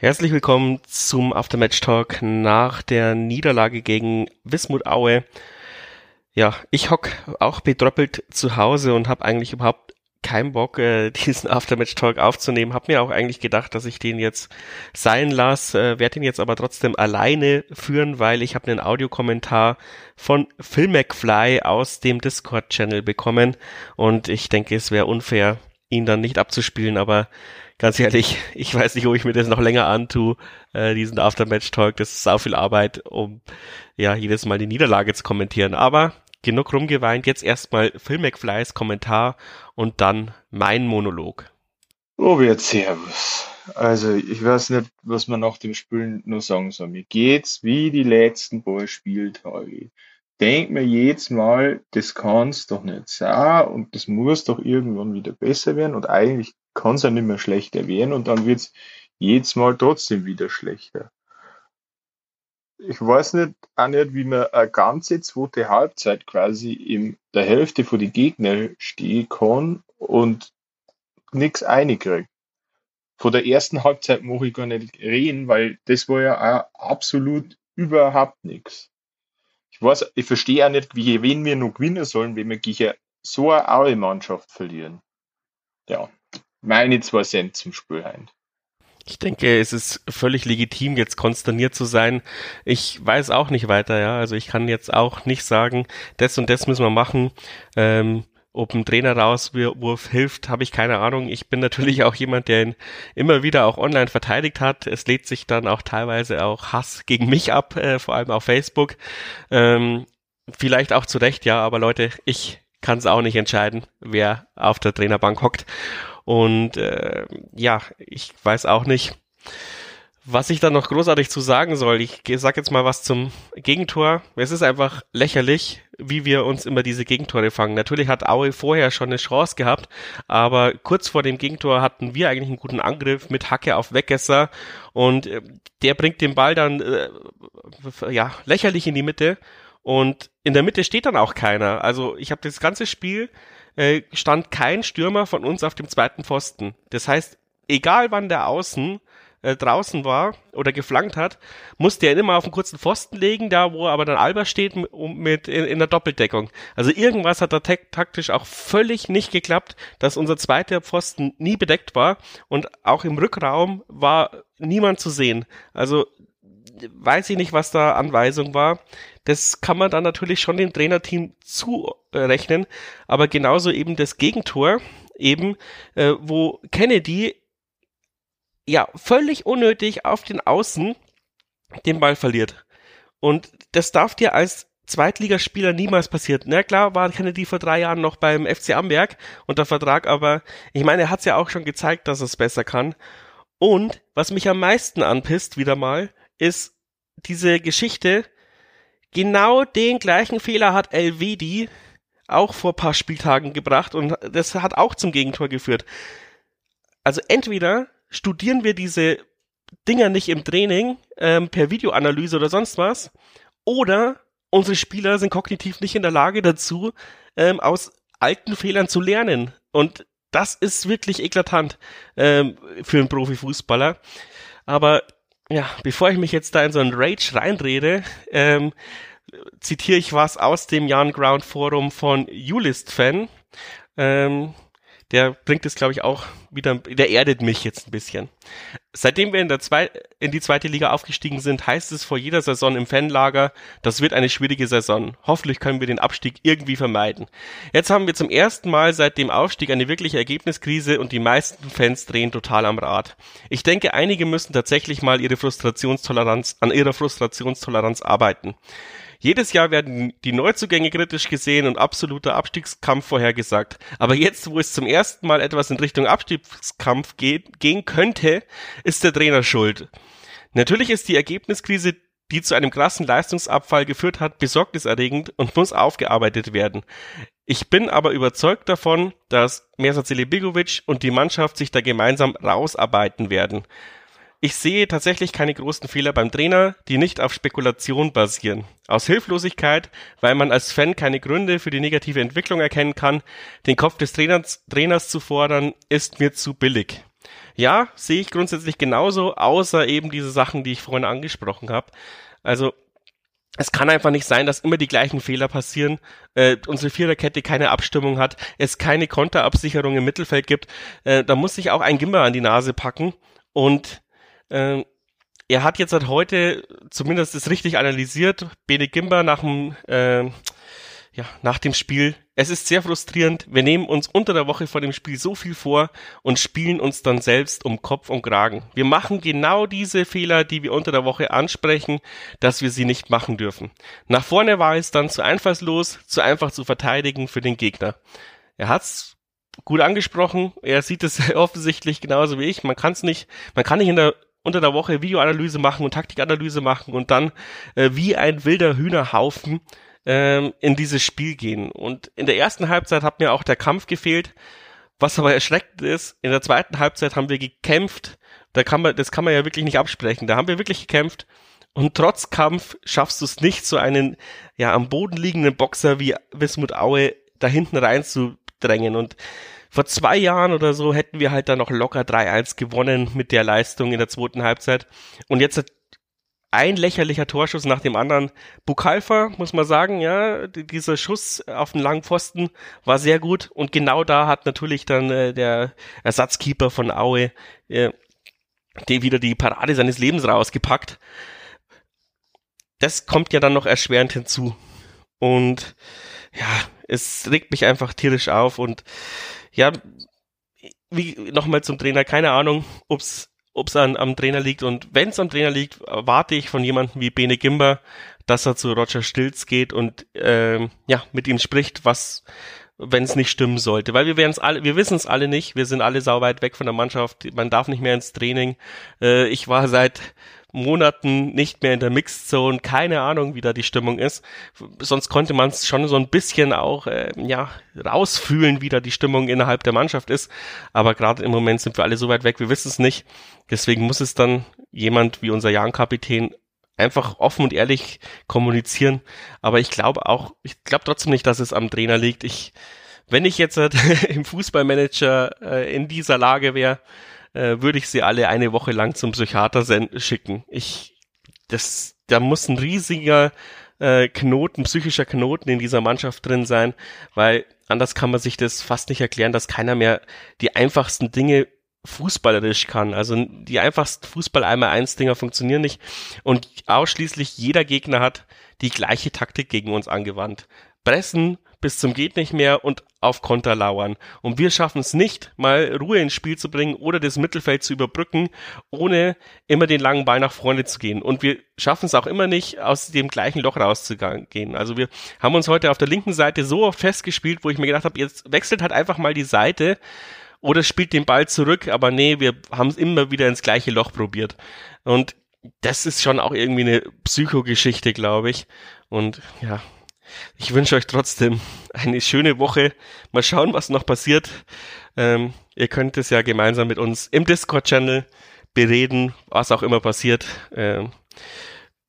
Herzlich willkommen zum Aftermatch Talk nach der Niederlage gegen Wismut Aue. Ja, ich hock auch betröppelt zu Hause und habe eigentlich überhaupt keinen Bock, äh, diesen Aftermatch Talk aufzunehmen. Hab mir auch eigentlich gedacht, dass ich den jetzt sein lasse, äh, werde ihn jetzt aber trotzdem alleine führen, weil ich habe einen Audiokommentar von Phil McFly aus dem Discord-Channel bekommen und ich denke, es wäre unfair, ihn dann nicht abzuspielen, aber ganz ehrlich, ich weiß nicht, ob ich mir das noch länger antue, äh, diesen Aftermatch-Talk. Das ist sau viel Arbeit, um ja jedes Mal die Niederlage zu kommentieren. Aber genug rumgeweint. Jetzt erstmal Phil McFlys Kommentar und dann mein Monolog. Robert, Servus. Also, ich weiß nicht, was man nach dem Spielen nur sagen soll. Mir geht's wie die letzten paar Spieltage. Denk mir jetzt Mal, das kann's doch nicht sein und das muss doch irgendwann wieder besser werden und eigentlich kann es ja nicht mehr schlechter werden und dann wird es jedes Mal trotzdem wieder schlechter. Ich weiß nicht, auch nicht, wie man eine ganze zweite Halbzeit quasi in der Hälfte von die Gegner stehen kann und nichts einkriegt. Von der ersten Halbzeit mache ich gar nicht reden, weil das war ja auch absolut überhaupt nichts. Ich weiß, ich verstehe auch nicht, wie wen wir noch gewinnen sollen, wenn wir gegen so eine Aue-Mannschaft verlieren. Ja, meine zwei Cent zum Spiel heim. Ich denke, es ist völlig legitim, jetzt konsterniert zu sein. Ich weiß auch nicht weiter, ja. Also ich kann jetzt auch nicht sagen, das und das müssen wir machen. Ähm, ob ein Trainer-Rauswurf hilft, habe ich keine Ahnung. Ich bin natürlich auch jemand, der ihn immer wieder auch online verteidigt hat. Es lädt sich dann auch teilweise auch Hass gegen mich ab, äh, vor allem auf Facebook. Ähm, vielleicht auch zu Recht, ja, aber Leute, ich kann es auch nicht entscheiden, wer auf der Trainerbank hockt. Und äh, ja, ich weiß auch nicht, was ich da noch großartig zu sagen soll. Ich sag jetzt mal was zum Gegentor. Es ist einfach lächerlich, wie wir uns immer diese Gegentore fangen. Natürlich hat Aue vorher schon eine Chance gehabt, aber kurz vor dem Gegentor hatten wir eigentlich einen guten Angriff mit Hacke auf Weggesser und äh, der bringt den Ball dann äh, ja lächerlich in die Mitte und in der Mitte steht dann auch keiner. Also ich habe das ganze Spiel äh, stand kein Stürmer von uns auf dem zweiten Pfosten. Das heißt, egal wann der Außen äh, draußen war oder geflankt hat, musste er immer auf einen kurzen Pfosten legen, da wo aber dann Alba steht mit in, in der Doppeldeckung. Also irgendwas hat da taktisch auch völlig nicht geklappt, dass unser zweiter Pfosten nie bedeckt war und auch im Rückraum war niemand zu sehen. Also weiß ich nicht, was da Anweisung war. Das kann man dann natürlich schon dem Trainerteam zurechnen, aber genauso eben das Gegentor, eben, äh, wo Kennedy ja völlig unnötig auf den Außen den Ball verliert. Und das darf dir als Zweitligaspieler niemals passiert. Na klar war Kennedy vor drei Jahren noch beim FC Amberg unter Vertrag, aber ich meine, er hat es ja auch schon gezeigt, dass er es besser kann. Und was mich am meisten anpisst, wieder mal, ist diese Geschichte, genau den gleichen Fehler hat Elvedi auch vor paar Spieltagen gebracht und das hat auch zum Gegentor geführt. Also entweder studieren wir diese Dinger nicht im Training ähm, per Videoanalyse oder sonst was, oder unsere Spieler sind kognitiv nicht in der Lage dazu, ähm, aus alten Fehlern zu lernen. Und das ist wirklich eklatant ähm, für einen Profifußballer. Aber ja, bevor ich mich jetzt da in so einen Rage reinrede, ähm, zitiere ich was aus dem Jan Ground Forum von Ulist-Fan. Ähm, der bringt es, glaube ich, auch wieder, der erdet mich jetzt ein bisschen. Seitdem wir in, der Zwei in die zweite Liga aufgestiegen sind, heißt es vor jeder Saison im Fanlager, das wird eine schwierige Saison. Hoffentlich können wir den Abstieg irgendwie vermeiden. Jetzt haben wir zum ersten Mal seit dem Aufstieg eine wirkliche Ergebniskrise und die meisten Fans drehen total am Rad. Ich denke, einige müssen tatsächlich mal ihre Frustrationstoleranz, an ihrer Frustrationstoleranz arbeiten. Jedes Jahr werden die Neuzugänge kritisch gesehen und absoluter Abstiegskampf vorhergesagt. Aber jetzt, wo es zum ersten Mal etwas in Richtung Abstiegskampf geht, gehen könnte, ist der Trainer schuld. Natürlich ist die Ergebniskrise, die zu einem krassen Leistungsabfall geführt hat, besorgniserregend und muss aufgearbeitet werden. Ich bin aber überzeugt davon, dass Mersat Celebigovic und die Mannschaft sich da gemeinsam rausarbeiten werden. Ich sehe tatsächlich keine großen Fehler beim Trainer, die nicht auf Spekulation basieren. Aus Hilflosigkeit, weil man als Fan keine Gründe für die negative Entwicklung erkennen kann, den Kopf des Trainers, Trainers zu fordern, ist mir zu billig. Ja, sehe ich grundsätzlich genauso, außer eben diese Sachen, die ich vorhin angesprochen habe. Also es kann einfach nicht sein, dass immer die gleichen Fehler passieren, äh, unsere Viererkette keine Abstimmung hat, es keine Konterabsicherung im Mittelfeld gibt. Äh, da muss sich auch ein Gimmer an die Nase packen und äh, er hat jetzt seit heute zumindest das richtig analysiert. Bene Gimba nach dem äh, ja, nach dem Spiel. Es ist sehr frustrierend. Wir nehmen uns unter der Woche vor dem Spiel so viel vor und spielen uns dann selbst um Kopf und Kragen. Wir machen genau diese Fehler, die wir unter der Woche ansprechen, dass wir sie nicht machen dürfen. Nach vorne war es dann zu einfallslos, zu einfach zu verteidigen für den Gegner. Er hat's gut angesprochen. Er sieht es offensichtlich genauso wie ich. Man kann es nicht, man kann nicht in der unter der Woche Videoanalyse machen und Taktikanalyse machen und dann äh, wie ein wilder Hühnerhaufen ähm, in dieses Spiel gehen. Und in der ersten Halbzeit hat mir auch der Kampf gefehlt. Was aber erschreckend ist, in der zweiten Halbzeit haben wir gekämpft. Da kann man, das kann man ja wirklich nicht absprechen. Da haben wir wirklich gekämpft. Und trotz Kampf schaffst du es nicht, so einen, ja, am Boden liegenden Boxer wie Wismut Aue da hinten reinzudrängen. Und vor zwei Jahren oder so hätten wir halt da noch locker 3-1 gewonnen mit der Leistung in der zweiten Halbzeit. Und jetzt ein lächerlicher Torschuss nach dem anderen. Bukalfa, muss man sagen, ja, dieser Schuss auf den langen Pfosten war sehr gut und genau da hat natürlich dann äh, der Ersatzkeeper von Aue äh, den wieder die Parade seines Lebens rausgepackt. Das kommt ja dann noch erschwerend hinzu. Und ja, es regt mich einfach tierisch auf und ja, wie nochmal zum Trainer, keine Ahnung, ob's ob es an, am Trainer liegt. Und wenn es am Trainer liegt, erwarte ich von jemandem wie Bene Gimber, dass er zu Roger Stilz geht und ähm, ja mit ihm spricht, was wenn es nicht stimmen sollte, weil wir werden es alle, wir wissen es alle nicht, wir sind alle sau weit weg von der Mannschaft, man darf nicht mehr ins Training. Äh, ich war seit Monaten nicht mehr in der Mixzone, keine Ahnung, wie da die Stimmung ist. Sonst konnte man es schon so ein bisschen auch äh, ja rausfühlen, wie da die Stimmung innerhalb der Mannschaft ist. Aber gerade im Moment sind wir alle so weit weg, wir wissen es nicht. Deswegen muss es dann jemand wie unser Jahnkapitän einfach offen und ehrlich kommunizieren. Aber ich glaube auch, ich glaube trotzdem nicht, dass es am Trainer liegt. Ich, wenn ich jetzt äh, im Fußballmanager äh, in dieser Lage wäre, äh, würde ich sie alle eine Woche lang zum Psychiater schicken. Ich, das, da muss ein riesiger äh, Knoten, psychischer Knoten in dieser Mannschaft drin sein, weil anders kann man sich das fast nicht erklären, dass keiner mehr die einfachsten Dinge fußballerisch kann. Also die einfachsten Fußball einmal eins Dinger funktionieren nicht und ausschließlich jeder Gegner hat die gleiche Taktik gegen uns angewandt. Pressen, bis zum geht nicht mehr und auf Konter lauern. Und wir schaffen es nicht, mal Ruhe ins Spiel zu bringen oder das Mittelfeld zu überbrücken, ohne immer den langen Ball nach vorne zu gehen. Und wir schaffen es auch immer nicht, aus dem gleichen Loch rauszugehen. Also wir haben uns heute auf der linken Seite so oft festgespielt, wo ich mir gedacht habe, jetzt wechselt halt einfach mal die Seite oder spielt den Ball zurück, aber nee, wir haben es immer wieder ins gleiche Loch probiert. Und das ist schon auch irgendwie eine Psychogeschichte, glaube ich. Und ja, ich wünsche euch trotzdem eine schöne Woche. Mal schauen, was noch passiert. Ähm, ihr könnt es ja gemeinsam mit uns im Discord-Channel bereden, was auch immer passiert. Ähm,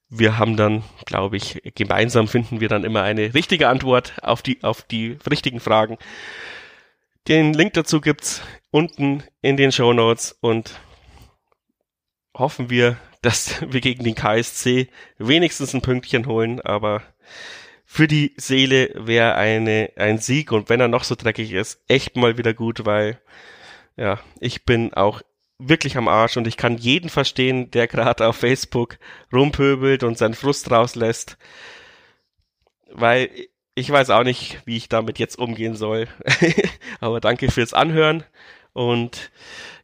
wir haben dann, glaube ich, gemeinsam finden wir dann immer eine richtige Antwort auf die, auf die richtigen Fragen. Den Link dazu gibt's unten in den Show Notes und hoffen wir, dass wir gegen den KSC wenigstens ein Pünktchen holen, aber für die Seele wäre eine, ein Sieg. Und wenn er noch so dreckig ist, echt mal wieder gut, weil ja, ich bin auch wirklich am Arsch. Und ich kann jeden verstehen, der gerade auf Facebook rumpöbelt und seinen Frust rauslässt, weil ich weiß auch nicht, wie ich damit jetzt umgehen soll. Aber danke fürs Anhören und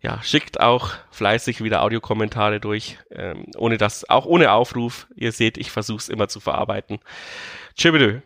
ja, schickt auch fleißig wieder Audiokommentare durch, ähm, ohne das, auch ohne Aufruf. Ihr seht, ich versuche es immer zu verarbeiten. Tschüss.